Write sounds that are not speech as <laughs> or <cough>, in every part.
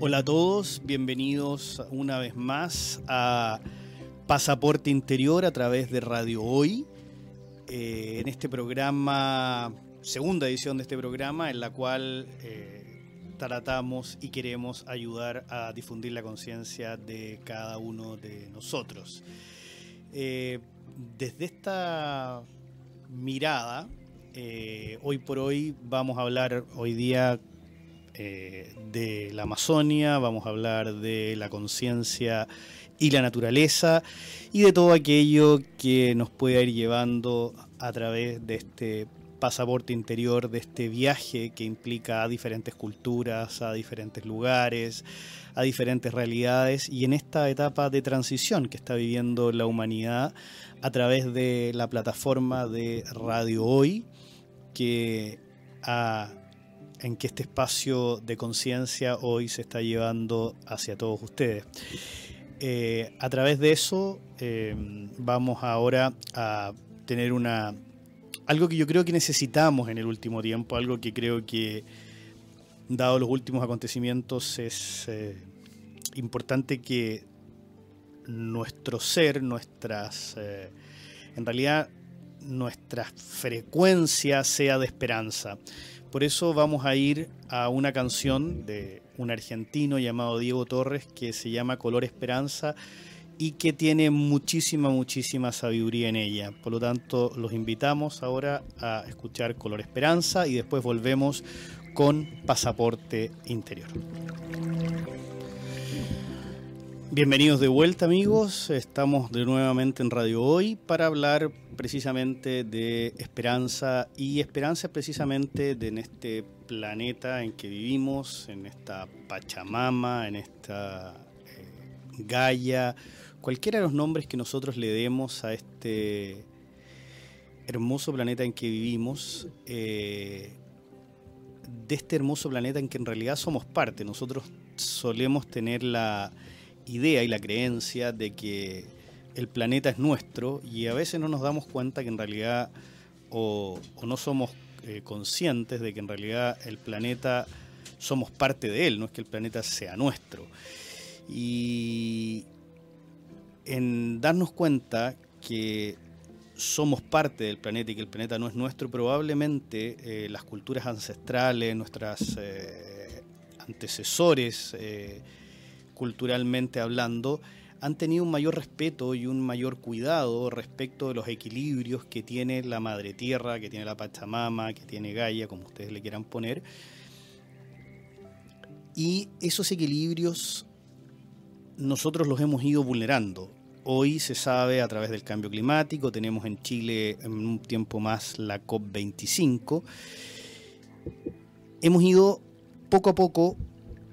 Hola a todos, bienvenidos una vez más a Pasaporte Interior a través de Radio Hoy. Eh, en este programa, segunda edición de este programa, en la cual eh, tratamos y queremos ayudar a difundir la conciencia de cada uno de nosotros. Eh, desde esta mirada, hoy por hoy vamos a hablar hoy día eh, de la Amazonia, vamos a hablar de la conciencia y la naturaleza y de todo aquello que nos puede ir llevando a través de este pasaporte interior, de este viaje que implica a diferentes culturas, a diferentes lugares, a diferentes realidades y en esta etapa de transición que está viviendo la humanidad a través de la plataforma de Radio Hoy que ha en que este espacio de conciencia hoy se está llevando hacia todos ustedes. Eh, a través de eso eh, vamos ahora a tener una algo que yo creo que necesitamos en el último tiempo, algo que creo que dado los últimos acontecimientos es eh, importante que nuestro ser, nuestras en realidad nuestra frecuencia sea de esperanza. Por eso vamos a ir a una canción de un argentino llamado Diego Torres que se llama Color Esperanza y que tiene muchísima, muchísima sabiduría en ella. Por lo tanto, los invitamos ahora a escuchar Color Esperanza y después volvemos con Pasaporte Interior. Bienvenidos de vuelta amigos, estamos de nuevamente en Radio Hoy para hablar precisamente de esperanza y esperanza precisamente de en este planeta en que vivimos, en esta Pachamama, en esta eh, Gaia, cualquiera de los nombres que nosotros le demos a este hermoso planeta en que vivimos, eh, de este hermoso planeta en que en realidad somos parte, nosotros solemos tener la idea y la creencia de que el planeta es nuestro y a veces no nos damos cuenta que en realidad o, no somos eh, conscientes de que en realidad el planeta somos parte de él, no es que el planeta sea nuestro. Y en darnos cuenta que somos parte del planeta y que el planeta no es nuestro, probablemente eh, las culturas ancestrales, nuestros eh, antecesores, culturalmente hablando, han tenido un mayor respeto y un mayor cuidado respecto de los equilibrios que tiene la madre tierra, que tiene la Pachamama, que tiene Gaia, como ustedes le quieran poner. Y esos equilibrios nosotros los hemos ido vulnerando. Hoy se sabe a través del cambio climático, tenemos en Chile en un tiempo más la COP25. Hemos ido poco a poco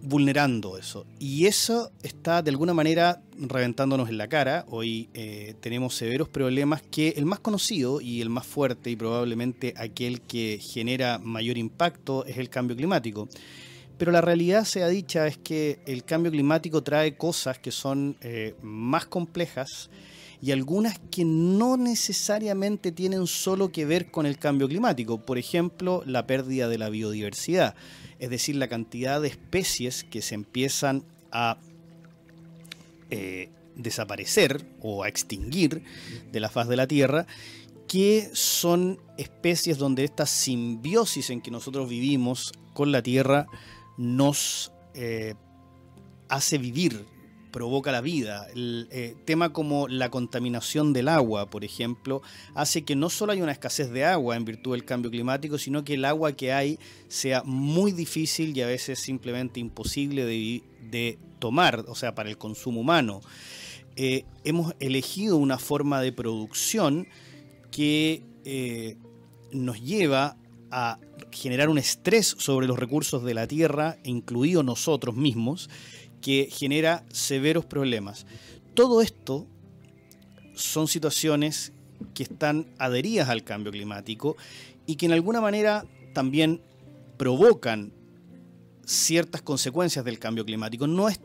vulnerando eso. Y eso está de alguna manera reventándonos en la cara. Hoy eh, tenemos severos problemas que el más conocido y el más fuerte y probablemente aquel que genera mayor impacto es el cambio climático. Pero la realidad sea dicha es que el cambio climático trae cosas que son eh, más complejas y algunas que no necesariamente tienen solo que ver con el cambio climático. Por ejemplo, la pérdida de la biodiversidad es decir, la cantidad de especies que se empiezan a eh, desaparecer o a extinguir de la faz de la Tierra, que son especies donde esta simbiosis en que nosotros vivimos con la Tierra nos eh, hace vivir provoca la vida. El eh, tema como la contaminación del agua, por ejemplo, hace que no solo haya una escasez de agua en virtud del cambio climático, sino que el agua que hay sea muy difícil y a veces simplemente imposible de, tomar, o sea, para el consumo humano. Eh, hemos elegido una forma de producción que eh, nos lleva a generar un estrés sobre los recursos de la tierra, incluido nosotros mismos, que genera severos problemas. Todo esto son situaciones que están adheridas al cambio climático y que en alguna manera también provocan ciertas consecuencias del cambio climático. No es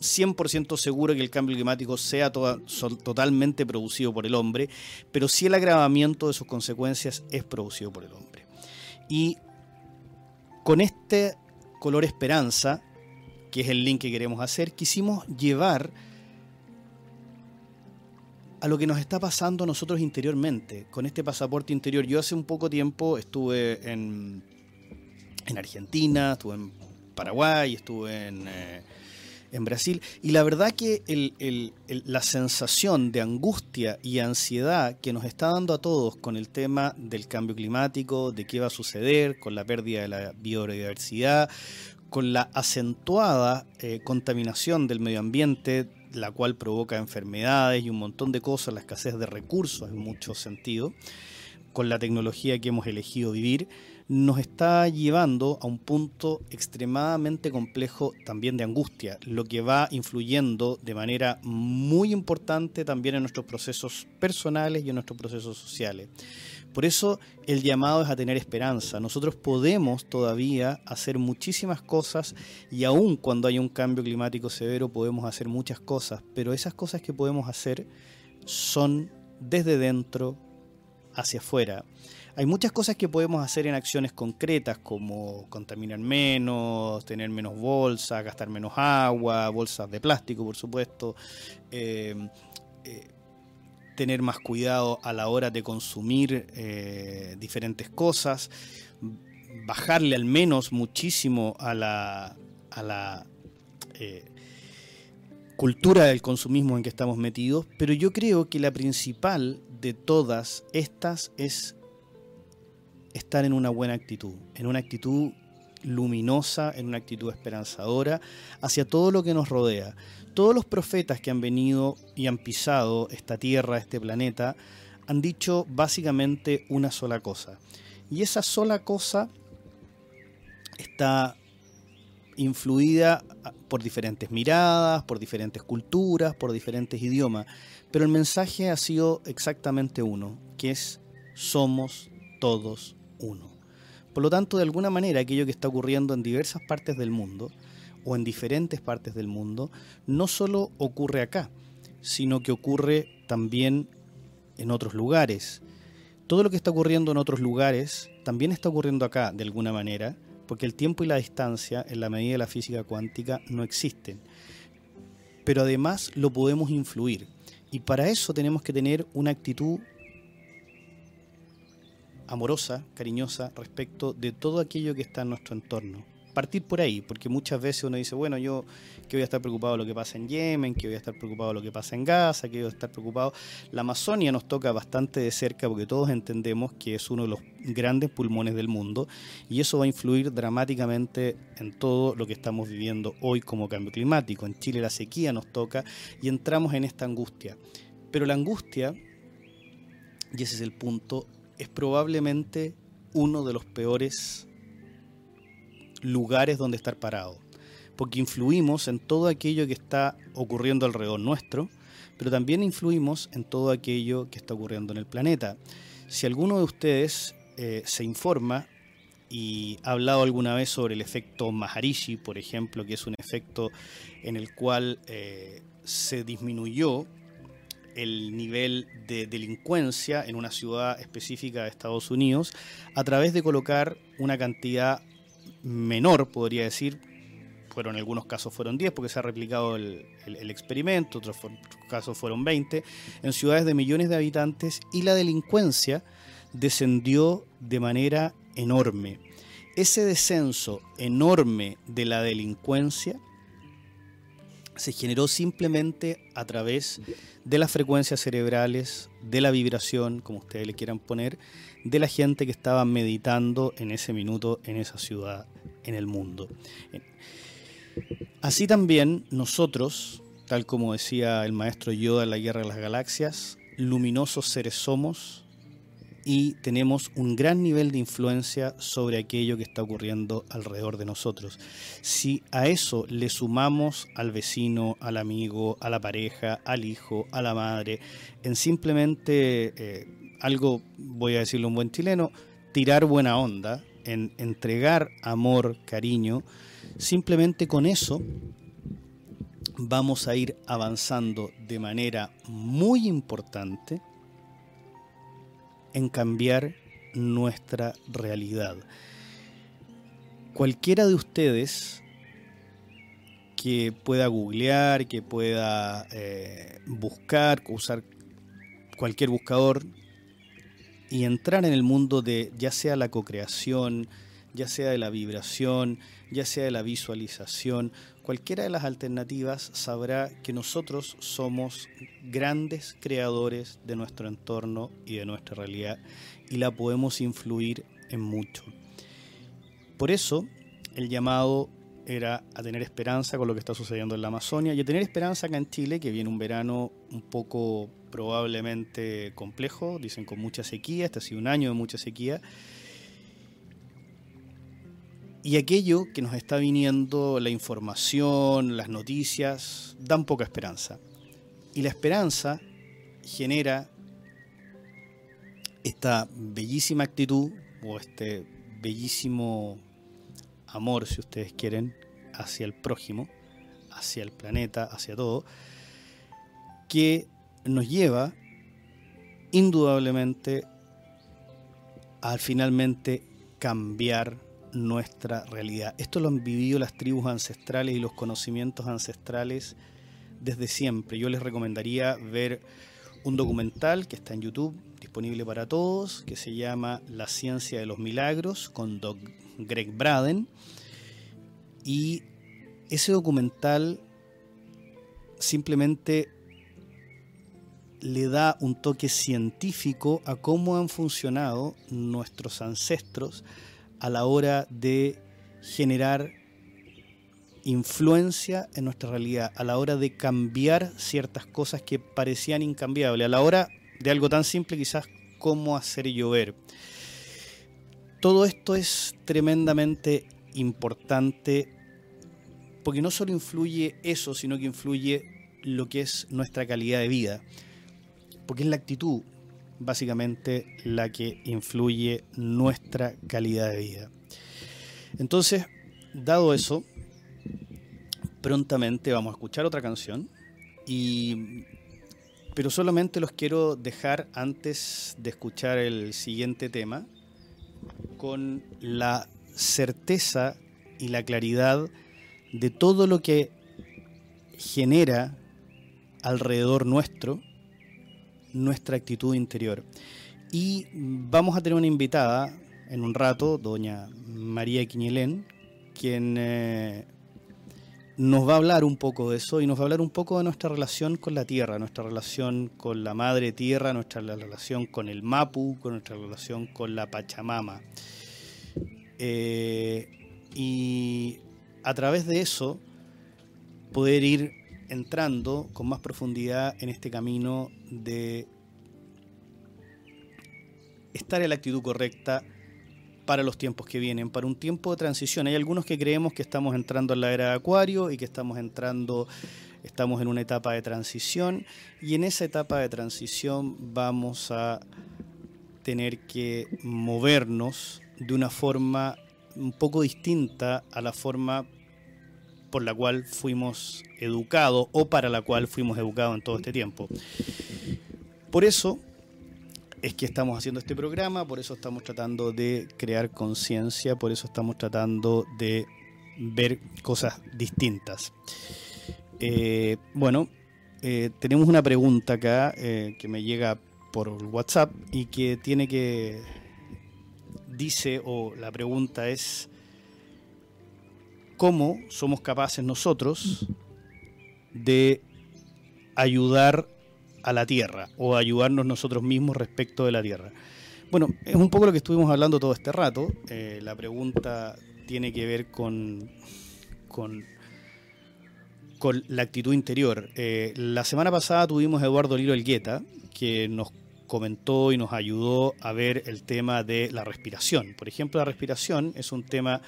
100% seguro que el cambio climático sea totalmente producido por el hombre, pero sí el agravamiento de sus consecuencias es producido por el hombre. Y con este color esperanza que es el link que queremos hacer, quisimos llevar a lo que nos está pasando a nosotros interiormente, con este pasaporte interior. Yo hace un poco tiempo estuve en, en Argentina, estuve en Paraguay, estuve en, eh, en Brasil, y la verdad que la sensación de angustia y ansiedad que nos está dando a todos con el tema del cambio climático, de qué va a suceder, con la pérdida de la biodiversidad, con la acentuada eh, contaminación del medio ambiente, la cual provoca enfermedades y un montón de cosas, la escasez de recursos en muchos sentidos, con la tecnología que hemos elegido vivir, nos está llevando a un punto extremadamente complejo también de angustia, lo que va influyendo de manera muy importante también en nuestros procesos personales y en nuestros procesos sociales. Por eso el llamado es a tener esperanza. Nosotros podemos todavía hacer muchísimas cosas y aun cuando hay un cambio climático severo podemos hacer muchas cosas, pero esas cosas que podemos hacer son desde dentro hacia afuera. Hay muchas cosas que podemos hacer en acciones concretas como contaminar menos, tener menos bolsas, gastar menos agua, bolsas de plástico por supuesto, eh, eh, tener más cuidado a la hora de consumir eh, diferentes cosas, bajarle al menos muchísimo a la, a la cultura del consumismo en que estamos metidos, pero yo creo que la principal de todas estas es estar en una buena actitud, en una actitud luminosa, en una actitud esperanzadora hacia todo lo que nos rodea. Todos los profetas que han venido y han pisado esta tierra, este planeta, han dicho básicamente una sola cosa. Y esa sola cosa está influida por diferentes miradas, por diferentes culturas, por diferentes idiomas. Pero el mensaje ha sido exactamente uno, que es somos todos uno. Por lo tanto, de alguna manera, aquello que está ocurriendo en diversas partes del mundo, o en diferentes partes del mundo, no solo ocurre acá, sino que ocurre también en otros lugares. Todo lo que está ocurriendo en otros lugares también está ocurriendo acá, de alguna manera, porque el tiempo y la distancia, en la medida de la física cuántica, no existen. Pero además lo podemos influir. Y para eso tenemos que tener una actitud amorosa, cariñosa respecto de todo aquello que está en nuestro entorno. Partir por ahí, porque muchas veces uno dice, bueno, yo que voy a estar preocupado de lo que pasa en Yemen, que voy a estar preocupado de lo que pasa en Gaza, que voy a estar preocupado. La Amazonia nos toca bastante de cerca porque todos entendemos que es uno de los grandes pulmones del mundo y eso va a influir dramáticamente en todo lo que estamos viviendo hoy como cambio climático. En Chile la sequía nos toca y entramos en esta angustia. Pero la angustia, y ese es el punto, es probablemente uno de los peores lugares donde estar parado, porque influimos en todo aquello que está ocurriendo alrededor nuestro, pero también influimos en todo aquello que está ocurriendo en el planeta. Si alguno de ustedes eh, se informa y ha hablado alguna vez sobre el efecto Maharishi, por ejemplo, que es un efecto en el cual eh, se disminuyó el nivel de delincuencia en una ciudad específica de Estados Unidos a través de colocar una cantidad menor, podría decir, fueron en algunos casos fueron 10 porque se ha replicado el, experimento, otros, casos fueron 20, en ciudades de millones de habitantes y la delincuencia descendió de manera enorme. Ese descenso enorme de la delincuencia se generó simplemente a través de las frecuencias cerebrales, de la vibración, como ustedes le quieran poner, de la gente que estaba meditando en ese minuto, en esa ciudad, en el mundo. Así también nosotros, tal como decía el maestro Yoda en la Guerra de las Galaxias, luminosos seres somos, y tenemos un gran nivel de influencia sobre aquello que está ocurriendo alrededor de nosotros. Si a eso le sumamos al vecino, al amigo, a la pareja, al hijo, a la madre, en simplemente eh, algo, voy a decirlo un buen chileno, tirar buena onda, en entregar amor, cariño, simplemente con eso vamos a ir avanzando de manera muy importante en cambiar nuestra realidad. Cualquiera de ustedes que pueda googlear, que pueda eh, buscar, usar cualquier buscador y entrar en el mundo de ya sea la cocreación, ya sea de la vibración, ya sea de la visualización, cualquiera de las alternativas sabrá que nosotros somos grandes creadores de nuestro entorno y de nuestra realidad y la podemos influir en mucho. Por eso el llamado era a tener esperanza con lo que está sucediendo en la Amazonia y a tener esperanza acá en Chile, que viene un verano un poco probablemente complejo, dicen con mucha sequía, este ha sido un año de mucha sequía. Y aquello que nos está viniendo, la información, las noticias, dan poca esperanza. Y la esperanza genera esta bellísima actitud o este bellísimo amor, si ustedes quieren, hacia el prójimo, hacia el planeta, hacia todo, que nos lleva indudablemente a finalmente cambiar nuestra realidad. Esto lo han vivido las tribus ancestrales y los conocimientos ancestrales desde siempre. Yo les recomendaría ver un documental que está en YouTube, disponible para todos, que se llama La ciencia de los milagros, con Doc Greg Braden. Y ese documental simplemente le da un toque científico a cómo han funcionado nuestros ancestros a la hora de generar influencia en nuestra realidad, a la hora de cambiar ciertas cosas que parecían incambiables, a la hora de algo tan simple quizás como hacer llover. Todo esto es tremendamente importante porque no solo influye eso, sino que influye lo que es nuestra calidad de vida, porque es la actitud básicamente la que influye nuestra calidad de vida. Entonces, dado eso, prontamente vamos a escuchar otra canción y pero solamente los quiero dejar antes de escuchar el siguiente tema con la certeza y la claridad de todo lo que genera alrededor nuestro nuestra actitud interior. Y vamos a tener una invitada en un rato, doña María Quiñelén, quien eh, nos va a hablar un poco de eso y nos va a hablar un poco de nuestra relación con la tierra, nuestra relación con la madre tierra, nuestra relación con el Mapu, con nuestra relación con la Pachamama. Eh, y a través de eso poder ir entrando con más profundidad en este camino de estar en la actitud correcta para los tiempos que vienen, para un tiempo de transición. Hay algunos que creemos que estamos entrando en la era de Acuario y que estamos entrando, estamos en una etapa de transición y en esa etapa de transición vamos a tener que movernos de una forma un poco distinta a la forma por la cual fuimos educados o para la cual fuimos educados en todo este tiempo. Por eso es que estamos haciendo este programa, por eso estamos tratando de crear conciencia, por eso estamos tratando de ver cosas distintas. Eh, bueno, eh, tenemos una pregunta acá eh, que me llega por WhatsApp y que tiene que dice o la pregunta es cómo somos capaces nosotros de ayudar a la tierra o ayudarnos nosotros mismos respecto de la tierra. Bueno, es un poco lo que estuvimos hablando todo este rato. Eh, la pregunta tiene que ver con, con, la actitud interior. Eh, la semana pasada tuvimos a Eduardo Liro Elgueta, que nos comentó y nos ayudó a ver el tema de la respiración. Por ejemplo, la respiración es un tema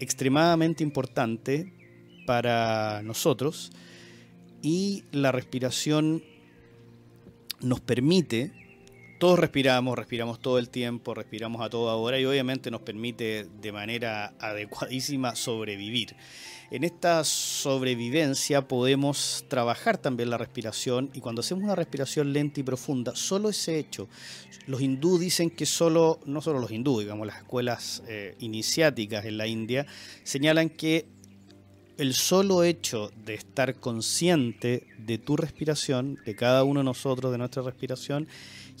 extremadamente importante para nosotros y la respiración nos permite, todos respiramos, respiramos todo el tiempo, respiramos a toda hora y obviamente nos permite de manera adecuadísima sobrevivir. En esta sobrevivencia podemos trabajar también la respiración y cuando hacemos una respiración lenta y profunda, solo ese hecho, los hindú dicen que solo, no solo los hindú, digamos las escuelas eh, iniciáticas en la India, señalan que el solo hecho de estar consciente de tu respiración, de cada uno de nosotros, de nuestra respiración,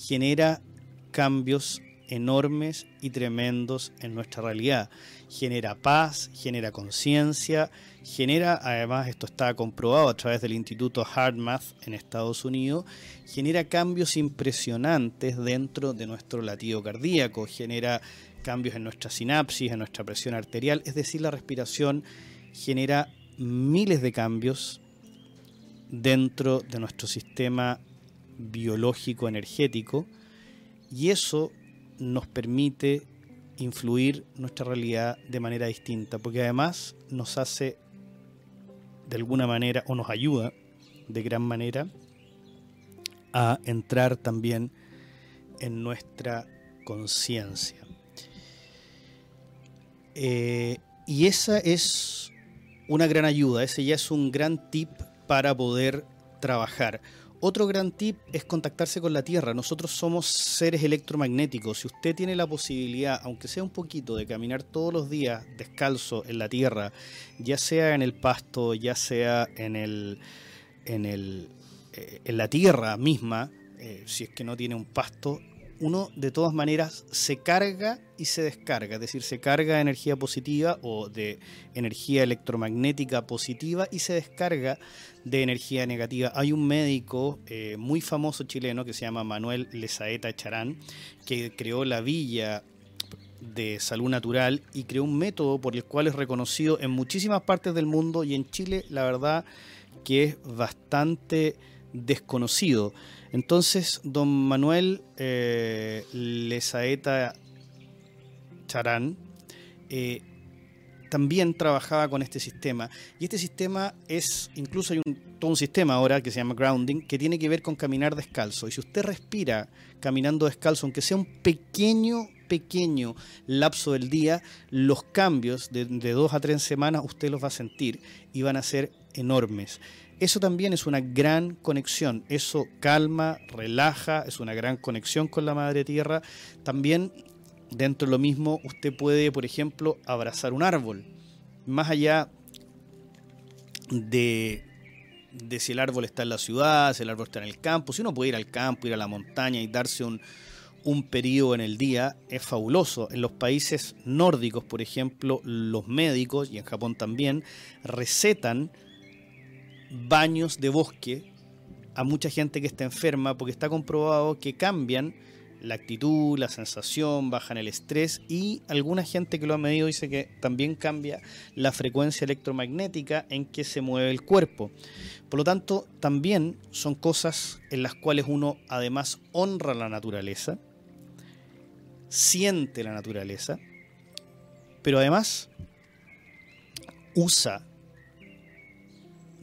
genera cambios enormes y tremendos en nuestra realidad. Genera paz, genera conciencia, genera, además esto está comprobado a través del Instituto HeartMath en Estados Unidos, genera cambios impresionantes dentro de nuestro latido cardíaco, genera cambios en nuestra sinapsis, en nuestra presión arterial, es decir, la respiración genera miles de cambios dentro de nuestro sistema biológico energético y eso nos permite influir nuestra realidad de manera distinta, porque además nos hace de alguna manera o nos ayuda de gran manera a entrar también en nuestra conciencia. Eh, y esa es una gran ayuda, ese ya es un gran tip para poder trabajar. Otro gran tip es contactarse con la Tierra. Nosotros somos seres electromagnéticos. Si usted tiene la posibilidad, aunque sea un poquito, de caminar todos los días descalzo en la Tierra, ya sea en el pasto, ya sea en el, en el, eh, en la Tierra misma, eh, si es que no tiene un pasto, uno de todas maneras se carga y se descarga, es decir, se carga de energía positiva o de energía electromagnética positiva y se descarga de energía negativa. Hay un médico eh, muy famoso chileno que se llama Manuel Lezaeta Charán, que creó la Villa de Salud Natural y creó un método por el cual es reconocido en muchísimas partes del mundo y en Chile la verdad que es bastante desconocido. Entonces, don Manuel eh, Lezaeta Charán eh, también trabajaba con este sistema. Y este sistema es, incluso hay un, todo un sistema ahora que se llama grounding, que tiene que ver con caminar descalzo. Y si usted respira caminando descalzo, aunque sea un pequeño, pequeño lapso del día, los cambios de, de dos a tres semanas usted los va a sentir y van a ser enormes. Eso también es una gran conexión, eso calma, relaja, es una gran conexión con la Madre Tierra. También dentro de lo mismo usted puede, por ejemplo, abrazar un árbol. Más allá de, si el árbol está en la ciudad, si el árbol está en el campo, si uno puede ir al campo, ir a la montaña y darse un, un periodo en el día, es fabuloso. En los países nórdicos, por ejemplo, los médicos, y en Japón también, recetan baños de bosque a mucha gente que está enferma porque está comprobado que cambian la actitud, la sensación, bajan el estrés y alguna gente que lo ha medido dice que también cambia la frecuencia electromagnética en que se mueve el cuerpo. Por lo tanto, también son cosas en las cuales uno además honra la naturaleza, siente la naturaleza, pero además usa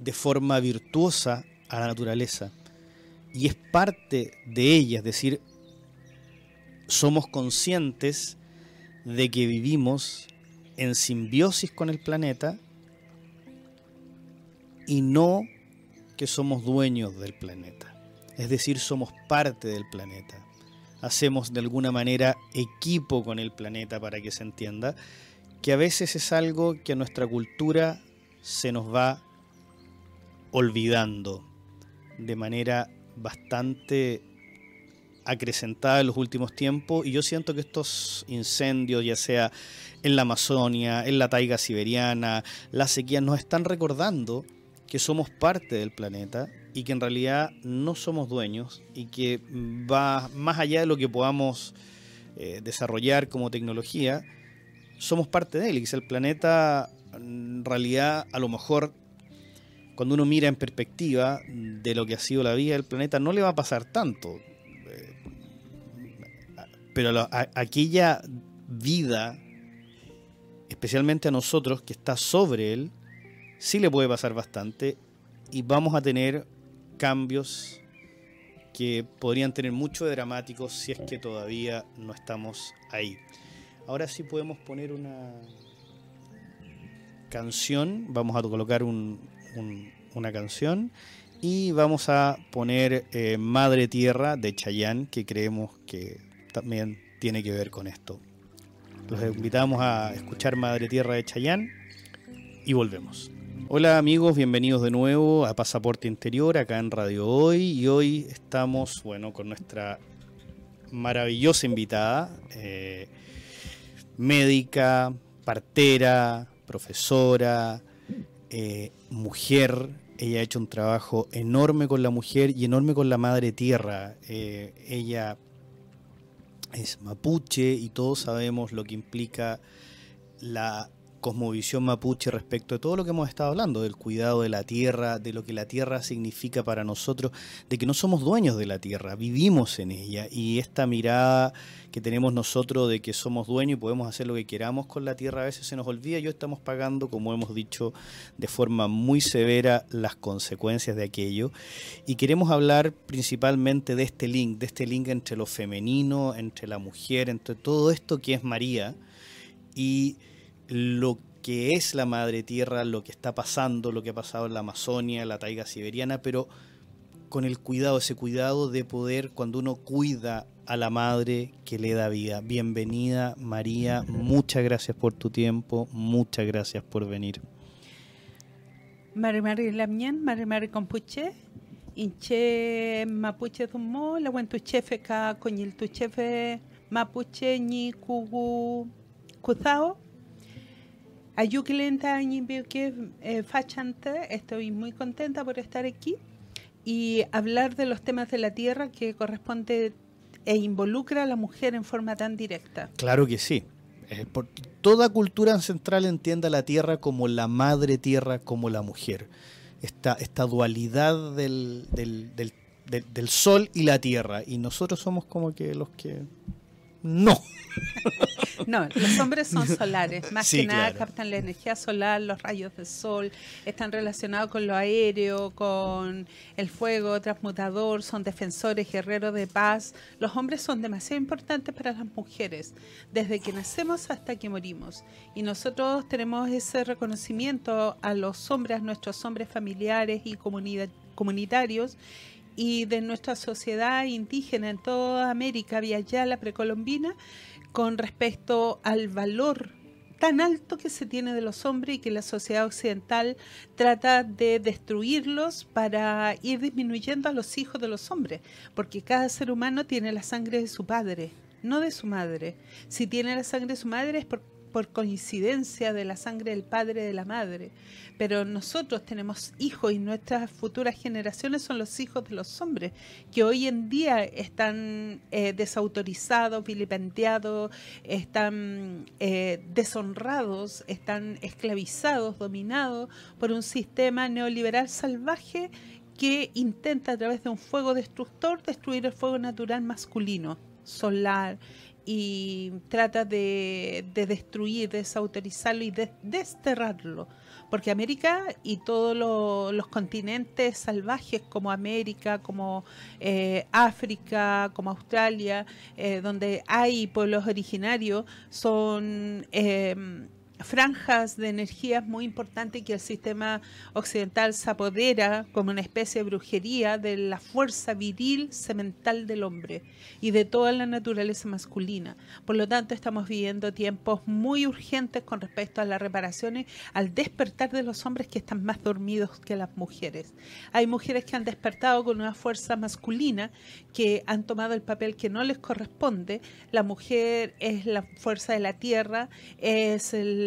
de forma virtuosa a la naturaleza y es parte de ella, es decir, somos conscientes de que vivimos en simbiosis con el planeta y no que somos dueños del planeta. Es decir, somos parte del planeta. Hacemos de alguna manera equipo con el planeta para que se entienda, que a veces es algo que a nuestra cultura se nos va olvidando de manera bastante acrecentada en los últimos tiempos y yo siento que estos incendios, ya sea en la Amazonia, en la taiga siberiana, las sequías, nos están recordando que somos parte del planeta y que en realidad no somos dueños y que va más allá de lo que podamos eh, desarrollar como tecnología, somos parte de él y que el planeta en realidad a lo mejor cuando uno mira en perspectiva de lo que ha sido la vida del planeta, no le va a pasar tanto. Eh, pero aquella vida, especialmente a nosotros que está sobre él, sí le puede pasar bastante y vamos a tener cambios que podrían tener mucho de dramáticos si es que todavía no estamos ahí. Ahora sí podemos poner una canción, vamos a colocar un, una canción y vamos a poner eh, Madre Tierra de Chayanne, que creemos que también tiene que ver con esto. Los invitamos a escuchar Madre Tierra de Chayanne y volvemos. Hola amigos, bienvenidos de nuevo a Pasaporte Interior acá en Radio Hoy y hoy estamos, bueno, con nuestra maravillosa invitada, eh, médica, partera, profesora, eh, mujer. Ella ha hecho un trabajo enorme con la mujer y enorme con la madre tierra. Eh, ella es mapuche y todos sabemos lo que implica la cosmovisión mapuche respecto de todo lo que hemos estado hablando, del cuidado de la tierra, de lo que la tierra significa para nosotros, de que no somos dueños de la tierra, vivimos en ella. Y esta mirada que tenemos nosotros de que somos dueños y podemos hacer lo que queramos con la tierra a veces se nos olvida. Y estamos pagando, como hemos dicho, de forma muy severa las consecuencias de aquello. Y queremos hablar principalmente de este link, de este link entre lo femenino, entre la mujer, entre todo esto que es María. Y lo que es la madre tierra, lo que está pasando, lo que ha pasado en la Amazonia, la taiga siberiana, pero con el cuidado, ese cuidado de poder, cuando uno cuida a la madre que le da vida. Bienvenida María, muchas gracias por tu tiempo, muchas gracias por venir. Mari Mari Lamien, Mari Mari Compuche, Inche Mapuche Dumo, la chefe ka coñil tu chefe Mapuche ni Kugu Kuzao. Que eh, Fachante, estoy muy contenta por estar aquí y hablar de los temas de la tierra que corresponde e involucra a la mujer en forma tan directa. Claro que sí. Eh, toda cultura ancestral entiende a la tierra como la madre tierra, como la mujer. Esta, esta dualidad del, del, del sol y la tierra. Y nosotros somos como que los que no. <laughs> No, los hombres son solares, más que nada captan la energía solar, los rayos del sol, están relacionados con lo aéreo, con el fuego transmutador, son defensores, guerreros de paz. Los hombres son demasiado importantes para las mujeres, desde que nacemos hasta que morimos. Y nosotros tenemos ese reconocimiento a los hombres, a nuestros hombres familiares y comunitarios, y de nuestra sociedad indígena en toda América, vía ya la precolombina, con respecto al valor tan alto que se tiene de los hombres y que la sociedad occidental trata de destruirlos para ir disminuyendo a los hijos de los hombres, porque cada ser humano tiene la sangre de su padre, no de su madre. Si tiene la sangre de su madre es por, por coincidencia de la sangre del padre de la madre. Pero nosotros tenemos hijos y nuestras futuras generaciones son los hijos de los hombres, que hoy en día están eh, desautorizados, vilipendiados, están eh, deshonrados, están esclavizados, dominados por un sistema neoliberal salvaje que intenta a través de un fuego destructor destruir el fuego natural masculino, solar, y trata de, destruir, desautorizarlo y desterrarlo. Porque América y todos los continentes salvajes como América, como eh, África, como Australia, eh, donde hay pueblos originarios, son eh, franjas de energías muy importantes que el sistema occidental se apodera como una especie de brujería de la fuerza viril semental del hombre y de toda la naturaleza masculina. Por lo tanto, estamos viviendo tiempos muy urgentes con respecto a las reparaciones, al despertar de los hombres que están más dormidos que las mujeres. Hay mujeres que han despertado con una fuerza masculina que han tomado el papel que no les corresponde. La mujer es la fuerza de la tierra, es el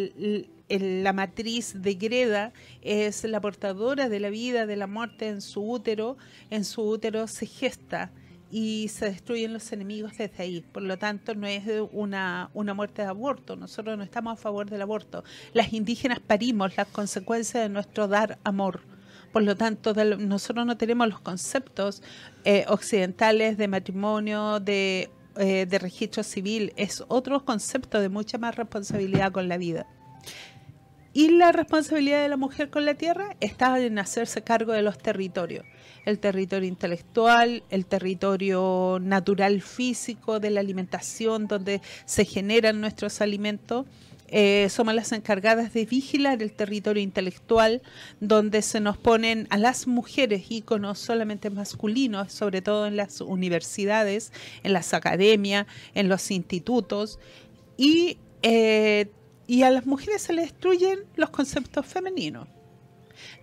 la matriz de Greda es la portadora de la vida, de la muerte en su útero, en su útero se gesta y se destruyen los enemigos desde ahí. Por lo tanto, no es una, una muerte de aborto. Nosotros no estamos a favor del aborto. Las indígenas parimos las consecuencias de nuestro dar amor. Por lo tanto, nosotros no tenemos los conceptos eh, occidentales de matrimonio, de eh, de registro civil es otro concepto de mucha más responsabilidad con la vida. Y la responsabilidad de la mujer con la tierra está en hacerse cargo de los territorios. El territorio intelectual, el territorio natural físico, de la alimentación, donde se generan nuestros alimentos, eh, somos las encargadas de vigilar el territorio intelectual, donde se nos ponen a las mujeres íconos solamente masculinos, sobre todo en las universidades, en las academias, en los institutos, y, eh, y a las mujeres se les destruyen los conceptos femeninos.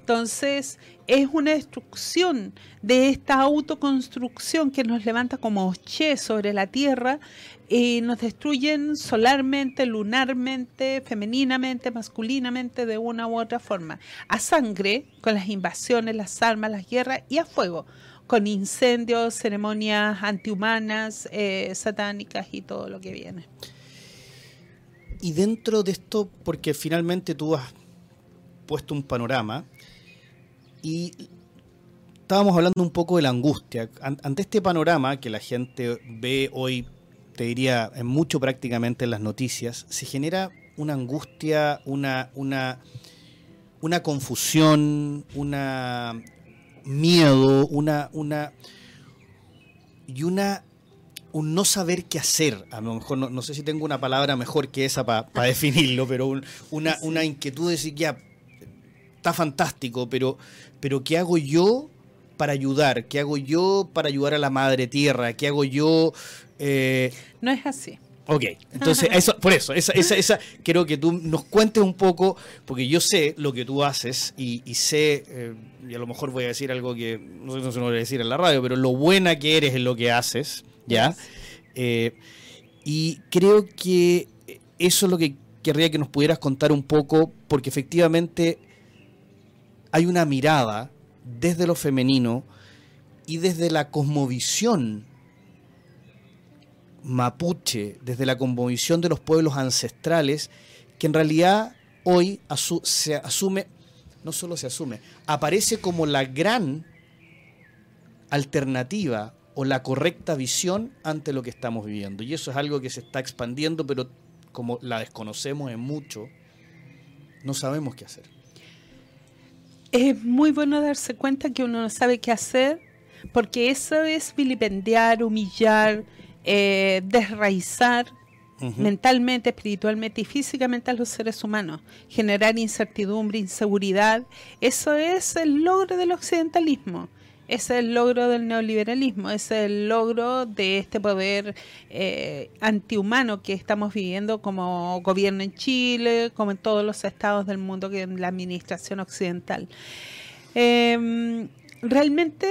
Entonces, es una destrucción de esta autoconstrucción que nos levanta como che sobre la Tierra y nos destruyen solarmente, lunarmente, femeninamente, masculinamente, de una u otra forma. A sangre, con las invasiones, las armas, las guerras, y a fuego, con incendios, ceremonias antihumanas, eh, satánicas y todo lo que viene. Y dentro de esto, porque finalmente tú has puesto un panorama y estábamos hablando un poco de la angustia. Ante este panorama que la gente ve hoy, te diría, en mucho prácticamente en las noticias, se genera una angustia, una, una, una confusión, una miedo, una, una y una un no saber qué hacer. A lo mejor no, sé si tengo una palabra mejor que esa para definirlo, pero una, una inquietud de decir, ya, está fantástico, pero, pero ¿qué hago yo para ayudar? ¿Qué hago yo para ayudar a la madre tierra? ¿Qué hago yo? Eh? No es así. Ok, entonces, eso, por eso, esa, esa, esa, quiero que tú nos cuentes un poco, porque yo sé lo que tú haces y, sé, eh, y a lo mejor voy a decir algo que no sé si no voy a decir en la radio, pero lo buena que eres en lo que haces, ¿ya? Eh, y creo que eso es lo que querría que nos pudieras contar un poco, porque efectivamente hay una mirada desde lo femenino y desde la cosmovisión mapuche, desde la cosmovisión de los pueblos ancestrales, que en realidad hoy se asume, no solo se asume, aparece como la gran alternativa o la correcta visión ante lo que estamos viviendo. Y eso es algo que se está expandiendo, pero como la desconocemos en mucho, no sabemos qué hacer es muy bueno darse cuenta que uno no sabe qué hacer, porque eso es vilipendiar, humillar, eh, desraizar mentalmente, espiritualmente y físicamente a los seres humanos, generar incertidumbre, inseguridad. Eso es el logro del occidentalismo. Ese es el logro del neoliberalismo, ese es el logro de este poder eh, antihumano que estamos viviendo como gobierno en Chile, como en todos los estados del mundo que en la administración occidental. Em, realmente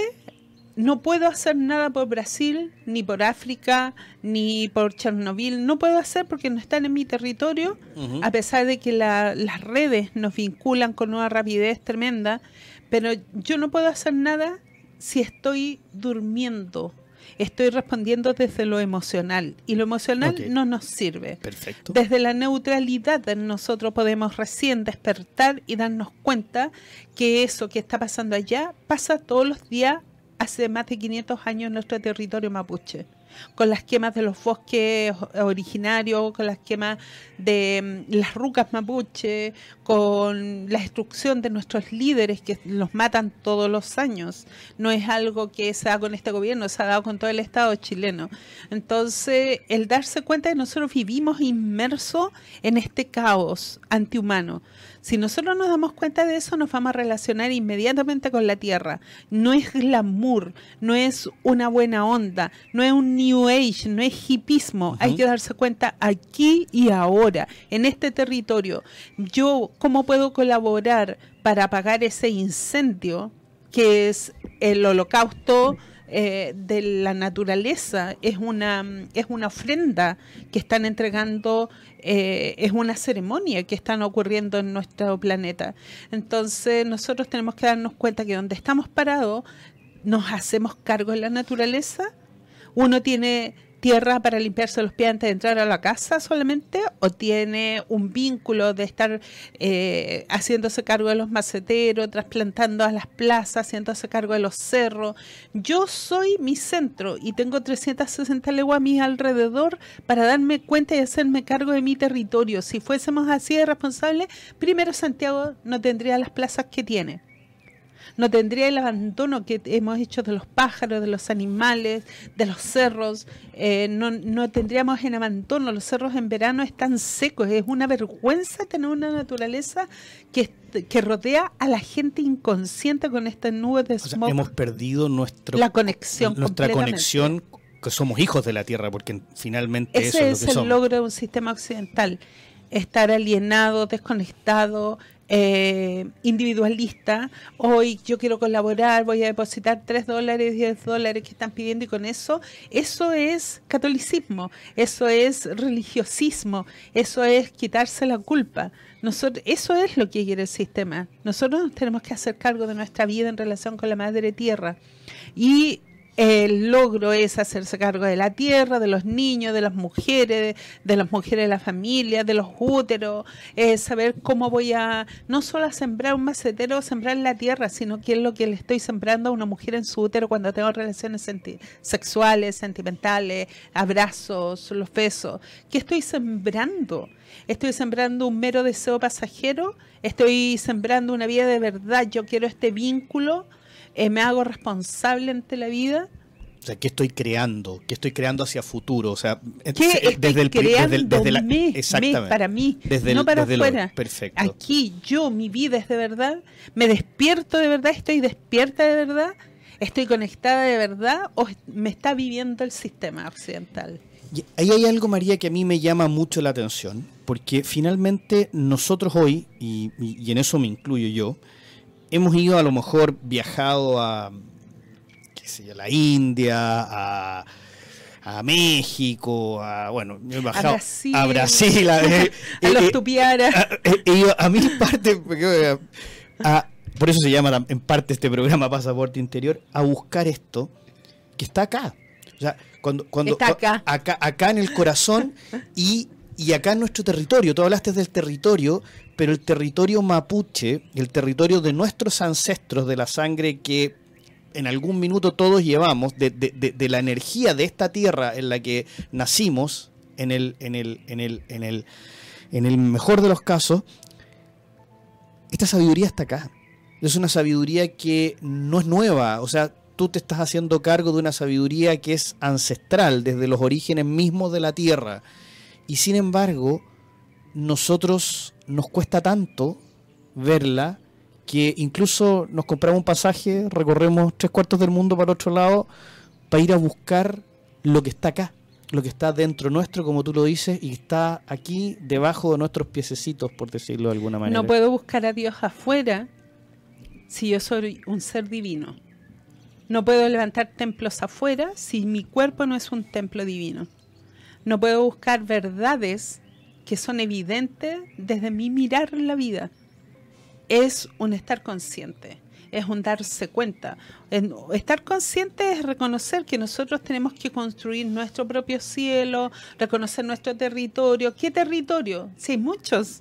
no puedo hacer nada por Brasil, ni por África, ni por Chernobyl. No puedo hacer porque no están en mi territorio, a pesar de que las redes nos vinculan con una rapidez tremenda. Pero yo no puedo hacer nada si estoy durmiendo, estoy respondiendo desde lo emocional y lo emocional no nos sirve. Perfecto. Desde la neutralidad nosotros podemos recién despertar y darnos cuenta que eso que está pasando allá pasa todos los días hace más de 500 años en nuestro territorio mapuche con las quemas de los bosques originarios, con las quemas de mm, las rucas mapuche, con la destrucción de nuestros líderes que los matan todos los años. No es algo que se da con este gobierno, se ha dado con todo el Estado chileno. Entonces, el darse cuenta de que nosotros vivimos inmersos en este caos antihumano. Si nosotros nos damos cuenta de eso, nos vamos a relacionar inmediatamente con la Tierra. No es glamour, no es una buena onda, no es un New Age, no es hipismo. Hay que darse cuenta aquí y ahora, en este territorio. Yo, ¿cómo puedo colaborar para apagar ese incendio que es el holocausto? Eh, de la naturaleza, es una, es una ofrenda que están entregando, eh, es una ceremonia que están ocurriendo en nuestro planeta. Entonces nosotros tenemos que darnos cuenta que donde estamos parados, nos hacemos cargo de la naturaleza, uno tiene tierra para limpiarse los pies antes de entrar a la casa solamente o tiene un vínculo de estar eh, haciéndose cargo de los maceteros, trasplantando a las plazas, haciéndose cargo de los cerros. Yo soy mi centro y tengo 360 leguas a mi alrededor para darme cuenta y hacerme cargo de mi territorio. Si fuésemos así de responsables, primero Santiago no tendría las plazas que tiene no tendría el abandono que hemos hecho de los pájaros, de los animales, de los cerros, eh, no, no tendríamos en abandono, los cerros en verano están secos, es una vergüenza tener una naturaleza que, que rodea a la gente inconsciente con estas nubes de smog. hemos perdido nuestro, la conexión nuestra conexión que somos hijos de la tierra, porque finalmente Ese eso es, lo que el logro de un sistema occidental. Estar alienado, desconectado, eh, individualista, hoy yo quiero colaborar, voy a depositar 3 dólares, 10 dólares que están pidiendo y con eso, eso es catolicismo, eso es religiosismo, eso es quitarse la culpa. Nosotros, eso es lo que quiere el sistema. Nosotros tenemos que hacer cargo de nuestra vida en relación con la madre tierra. Y el logro es hacerse cargo de la tierra, de los niños, de las mujeres, de, las mujeres de la familia, de los úteros, saber cómo voy a, no solo a sembrar un macetero, sembrar la tierra, sino qué es lo que le estoy sembrando a una mujer en su útero cuando tengo relaciones sexuales, sentimentales, abrazos, los besos. ¿Qué estoy sembrando? ¿Estoy sembrando un mero deseo pasajero? ¿Estoy sembrando una vida de verdad? Yo quiero este vínculo eh, me hago responsable ante la vida. O sea, ¿qué estoy creando? ¿Qué estoy creando hacia futuro? O sea, ¿Qué desde el creando desde, la, exactamente, para mí, desde no para afuera. perfecto. Aquí yo, mi vida es de verdad, me despierto de verdad, estoy despierta de verdad, estoy conectada de verdad o me está viviendo el sistema occidental. Y ahí hay algo, María, que a mí me llama mucho la atención, porque finalmente nosotros hoy, y en eso me incluyo yo, hemos ido a lo mejor viajado a qué sé yo, la India, a, a México, a bueno, he bajado a Brasil, <laughs> a, eh, a, los eh, Tupiara. A, mi parte, <laughs> por eso se llama en parte este programa Pasaporte Interior, a buscar esto que está acá. O sea, cuando, cuando está acá. acá. acá en el corazón y, y acá en nuestro territorio. Tú hablaste del territorio, pero el territorio mapuche, el territorio de nuestros ancestros, de la sangre que en algún minuto todos llevamos, de, la energía de esta tierra en la que nacimos, en el, en el, en el, en el, en el mejor de los casos, esta sabiduría está acá. Es una sabiduría que no es nueva, o sea, tú te estás haciendo cargo de una sabiduría que es ancestral, desde los orígenes mismos de la tierra. Y sin embargo, nosotros nos cuesta tanto verla que incluso nos compramos un pasaje, recorremos tres cuartos del mundo para otro lado para ir a buscar lo que está acá, lo que está dentro nuestro, como tú lo dices, y está aquí debajo de nuestros piececitos, por decirlo de alguna manera. No puedo buscar a Dios afuera si yo soy un ser divino. No puedo levantar templos afuera si mi cuerpo no es un templo divino. No puedo buscar verdades que son evidentes desde mi mirar la vida. Es un estar consciente, es un darse cuenta. Estar consciente es reconocer que nosotros tenemos que construir nuestro propio cielo, reconocer nuestro territorio. ¿Qué territorio? Sí, hay muchos.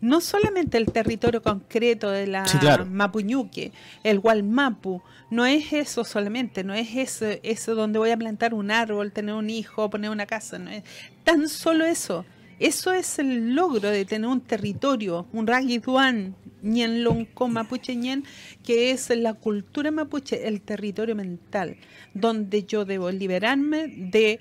No solamente el territorio concreto de la Mapuñuque, el Gualmapu, no es eso solamente, no es eso, eso donde voy a plantar un árbol, tener un hijo, poner una casa, no es tan solo eso. Eso es el logro de tener un territorio, un Ragiduan, Ñen Lonco Mapuche Ñen, que es la cultura mapuche, el territorio mental, donde yo debo liberarme de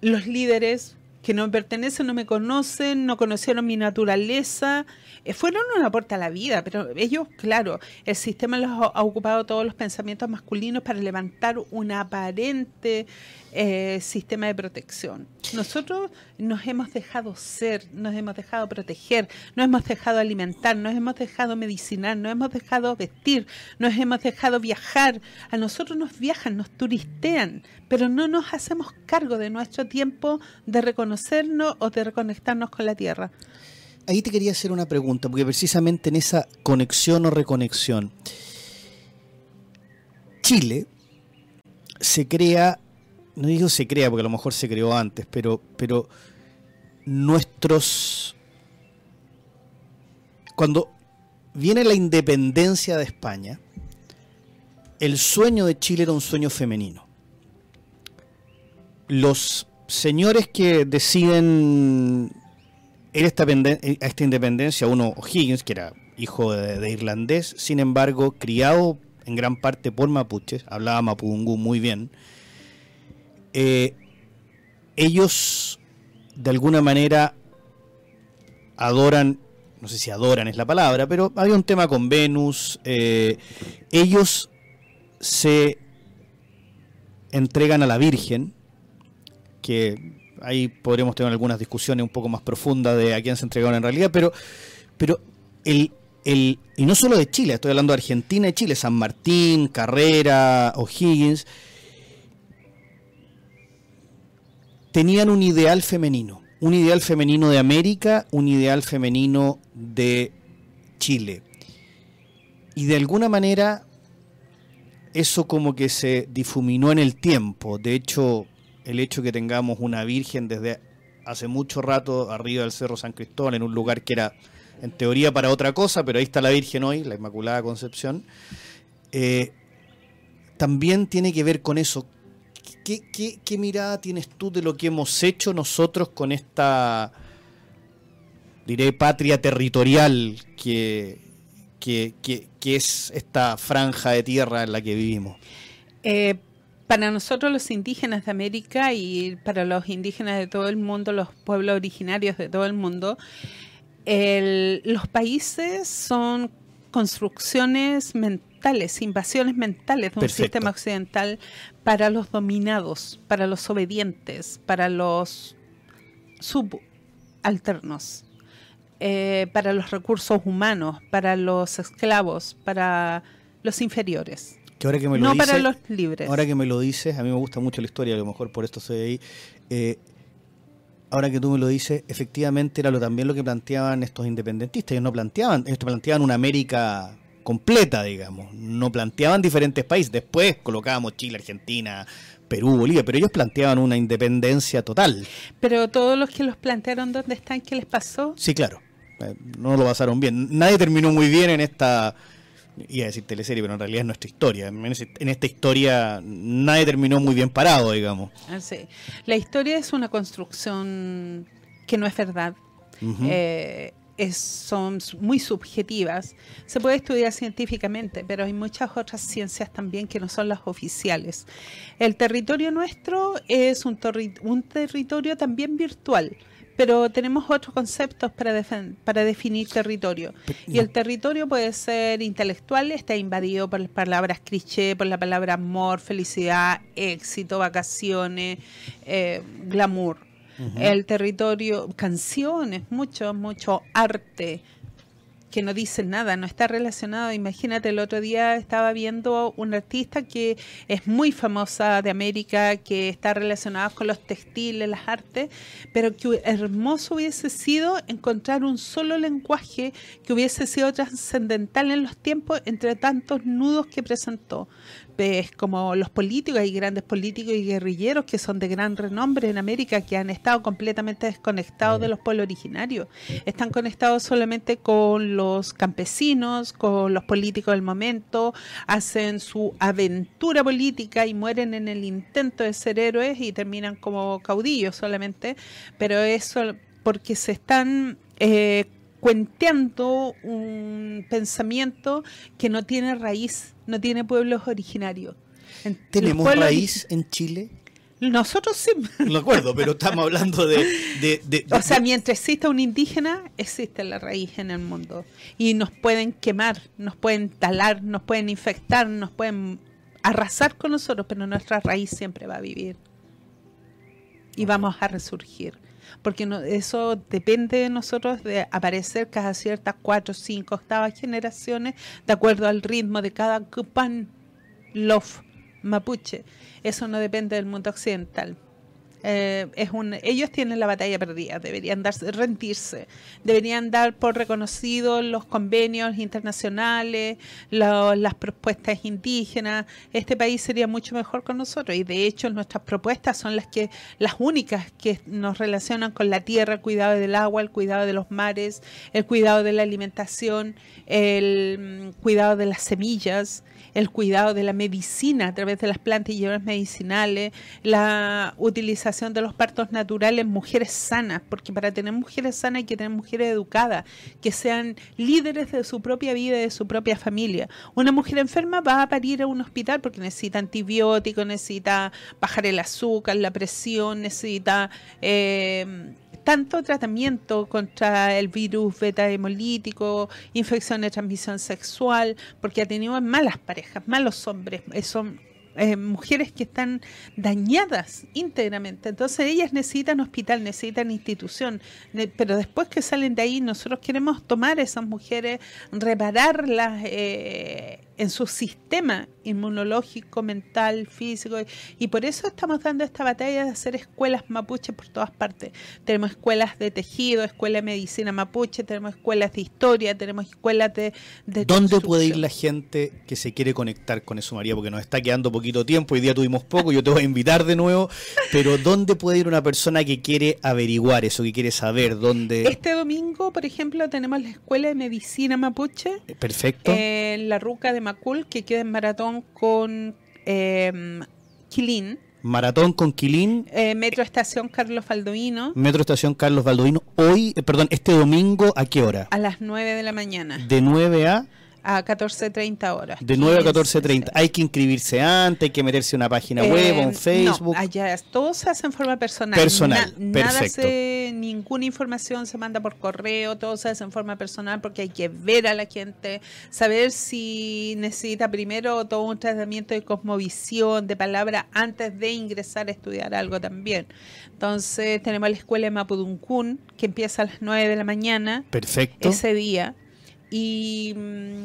los líderes que no me pertenecen, no me conocen, no conocieron mi naturaleza, eh, fueron una aporte a la vida, pero ellos, claro, el sistema los ha ocupado todos los pensamientos masculinos para levantar un aparente eh, sistema de protección. Nosotros nos hemos dejado ser, nos hemos dejado proteger, nos hemos dejado alimentar, nos hemos dejado medicinar, nos hemos dejado vestir, nos hemos dejado viajar. A nosotros nos viajan, nos turistean, pero no nos hacemos cargo de nuestro tiempo de reconocernos o de reconectarnos con la tierra ahí te quería hacer una pregunta, porque precisamente en esa conexión o reconexión, Chile se crea, no digo se crea porque a lo mejor se creó antes, pero, pero nuestros... Cuando viene la independencia de España, el sueño de Chile era un sueño femenino. Los señores que deciden esta, esta independencia, uno Higgins, que era hijo de, irlandés, sin embargo, criado en gran parte por mapuches, hablaba mapudungú muy bien, eh, ellos de alguna manera adoran, no sé si adoran es la palabra, pero había un tema con Venus, eh, ellos se entregan a la Virgen, que ahí podremos tener algunas discusiones un poco más profundas de a quién se entregaron en realidad, pero, pero el, el, y no solo de Chile, estoy hablando de Argentina y Chile, San Martín, Carrera, O'Higgins, tenían un ideal femenino, un ideal femenino de América, un ideal femenino de Chile. Y de alguna manera eso como que se difuminó en el tiempo. De hecho, el hecho que tengamos una virgen desde hace mucho rato arriba del Cerro San Cristóbal, en un lugar que era en teoría para otra cosa, pero ahí está la Virgen hoy, la Inmaculada Concepción, eh, también tiene que ver con eso. ¿Qué, mirada tienes tú de lo que hemos hecho nosotros con esta, diré, patria territorial que, que, es esta franja de tierra en la que vivimos? Eh, para nosotros los indígenas de América y para los indígenas de todo el mundo, los pueblos originarios de todo el mundo, los países son construcciones mentales, invasiones mentales de un sistema occidental para los dominados, para los obedientes, para los subalternos, eh, para los recursos humanos, para los esclavos, para los inferiores no para los libres. Ahora que me lo dices, a mí me gusta mucho la historia, a lo mejor por esto soy ahí. Eh, ahora que tú me lo dices, efectivamente era lo, también lo que planteaban estos independentistas. Ellos no planteaban, ellos planteaban una América completa, digamos. No planteaban diferentes países. Después colocábamos Chile, Argentina, Perú, Bolivia, pero ellos planteaban una independencia total. Pero todos los que los plantearon, ¿dónde están? ¿Qué les pasó? Sí, claro. Eh, no lo pasaron bien. Nadie terminó muy bien en esta iba a decir teleserie, pero en realidad es nuestra historia. En, esta historia nadie terminó muy bien parado, digamos. Ah, La historia es una construcción que no es verdad. Eh, son muy subjetivas. Se puede estudiar científicamente, pero hay muchas otras ciencias también que no son las oficiales. El territorio nuestro es un, un territorio también virtual pero tenemos otros conceptos para, para definir territorio. Y el territorio puede ser intelectual, está invadido por las palabras cliché, por la palabra amor, felicidad, éxito, vacaciones, eh, glamour. El territorio, canciones, mucho, mucho arte, que no dice nada, no está relacionado. Imagínate, el otro día estaba viendo una artista que es muy famosa de América, que está relacionada con los textiles, las artes, pero que hermoso hubiese sido encontrar un solo lenguaje que hubiese sido trascendental en los tiempos entre tantos nudos que presentó ves como los políticos, hay grandes políticos y guerrilleros que son de gran renombre en América, que han estado completamente desconectados de los pueblos originarios. Están conectados solamente con los campesinos, con los políticos del momento, hacen su aventura política y mueren en el intento de ser héroes y terminan como caudillos solamente, pero eso porque se están... Eh, cuenteando un pensamiento que no tiene raíz, no tiene pueblos originarios. ¿Tenemos raíz en Chile? Nosotros sí. No acuerdo, pero estamos hablando de, O sea, mientras exista un indígena, existe la raíz en el mundo. Y nos pueden quemar, nos pueden talar, nos pueden infectar, nos pueden arrasar con nosotros, pero nuestra raíz siempre va a vivir. Y vamos a resurgir porque eso depende de nosotros de aparecer cada ciertas cuatro, cinco, octavas generaciones de acuerdo al ritmo de cada Kupan Love mapuche. Eso no depende del mundo occidental. Eh, es un, ellos tienen la batalla perdida, deberían darse, rendirse, deberían dar por reconocidos los convenios internacionales, las propuestas indígenas. Este país sería mucho mejor con nosotros y de hecho nuestras propuestas son las que las únicas que nos relacionan con la tierra, el cuidado del agua, el cuidado de los mares, el cuidado de la alimentación, el mm, cuidado de las semillas el cuidado de la medicina a través de las plantas y hierbas medicinales, la utilización de los partos naturales mujeres sanas, porque para tener mujeres sanas hay que tener mujeres educadas, que sean líderes de su propia vida y de su propia familia. Una mujer enferma va a parir a un hospital porque necesita antibióticos, necesita bajar el azúcar, la presión, necesita... Eh, tanto tratamiento contra el virus beta hemolítico, infección de transmisión sexual, porque ha tenido malas parejas, malos hombres, son eh, mujeres que están dañadas íntegramente. Entonces ellas necesitan hospital, necesitan institución, pero después que salen de ahí nosotros queremos tomar a esas mujeres, repararlas. Eh, en su sistema inmunológico, mental, físico, y por eso estamos dando esta batalla de hacer escuelas mapuche por todas partes. Tenemos escuelas de tejido, escuela de medicina mapuche, tenemos escuelas de historia, tenemos escuelas de... ¿Dónde puede ir la gente que se quiere conectar con eso, María? Porque nos está quedando poquito tiempo, hoy día tuvimos poco, yo te voy a invitar de nuevo, pero ¿dónde puede ir una persona que quiere averiguar eso, que quiere saber dónde... Este domingo, por ejemplo, tenemos la escuela de medicina mapuche. Perfecto. En la ruca de Macul, que queda en maratón con eh, Quilín. Maratón con Quilín. Eh, Metro Estación Carlos Valdoino. Metro Estación Carlos Valdoino. Hoy, eh, perdón, este domingo, ¿a qué hora? A las 9 de la mañana. De 9 a a 14.30 horas. De 9 a 14.30. Hay que inscribirse antes, hay que meterse en una página web o en Facebook. No, allá todo se hace en forma personal. Personal, Nada se, ninguna información se manda por correo, todo se hace en forma personal porque hay que ver a la gente, saber si necesita primero todo un tratamiento de cosmovisión, de palabra, antes de ingresar a estudiar algo también. Entonces tenemos la escuela de Mapuduncún, que empieza a las 9 de la mañana. Perfecto. Ese día y mm,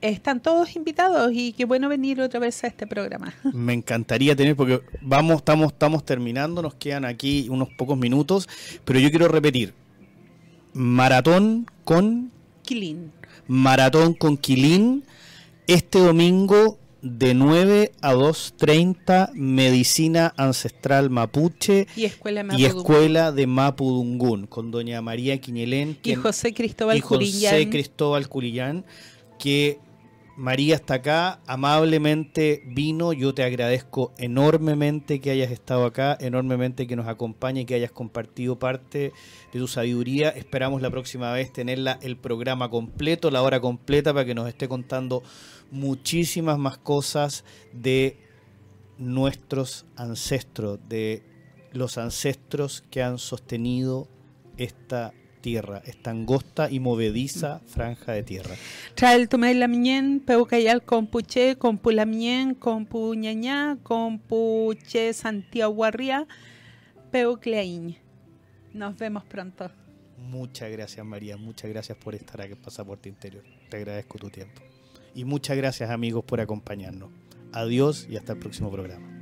están todos invitados y qué bueno venir otra vez a este programa. <laughs> Me encantaría tener, porque vamos, estamos, estamos terminando, nos quedan aquí unos pocos minutos, pero yo quiero repetir, maratón con... Quilín. Maratón con Quilín, este domingo de 9 a 2.30 Medicina Ancestral Mapuche y Escuela, y escuela de Mapudungún con doña María Quiñelén y José Cristóbal y José Cristóbal Curillán que María está acá, amablemente vino, yo te agradezco enormemente que hayas estado acá, enormemente que nos acompañe, que hayas compartido parte de tu sabiduría. Esperamos la próxima vez tenerla el programa completo, la hora completa, para que nos esté contando muchísimas más cosas de nuestros ancestros, de los ancestros que han sostenido esta tierra, esta angosta y movediza franja de tierra. Trae el tomé la miñen, peucayal con puche, con pulamien, con puñañá, con puche santiaguarria, peucleaín. Nos vemos pronto. Muchas gracias María, muchas gracias por estar aquí en Pasaporte Interior. Te agradezco tu tiempo. Y muchas gracias amigos por acompañarnos. Adiós y hasta el próximo programa.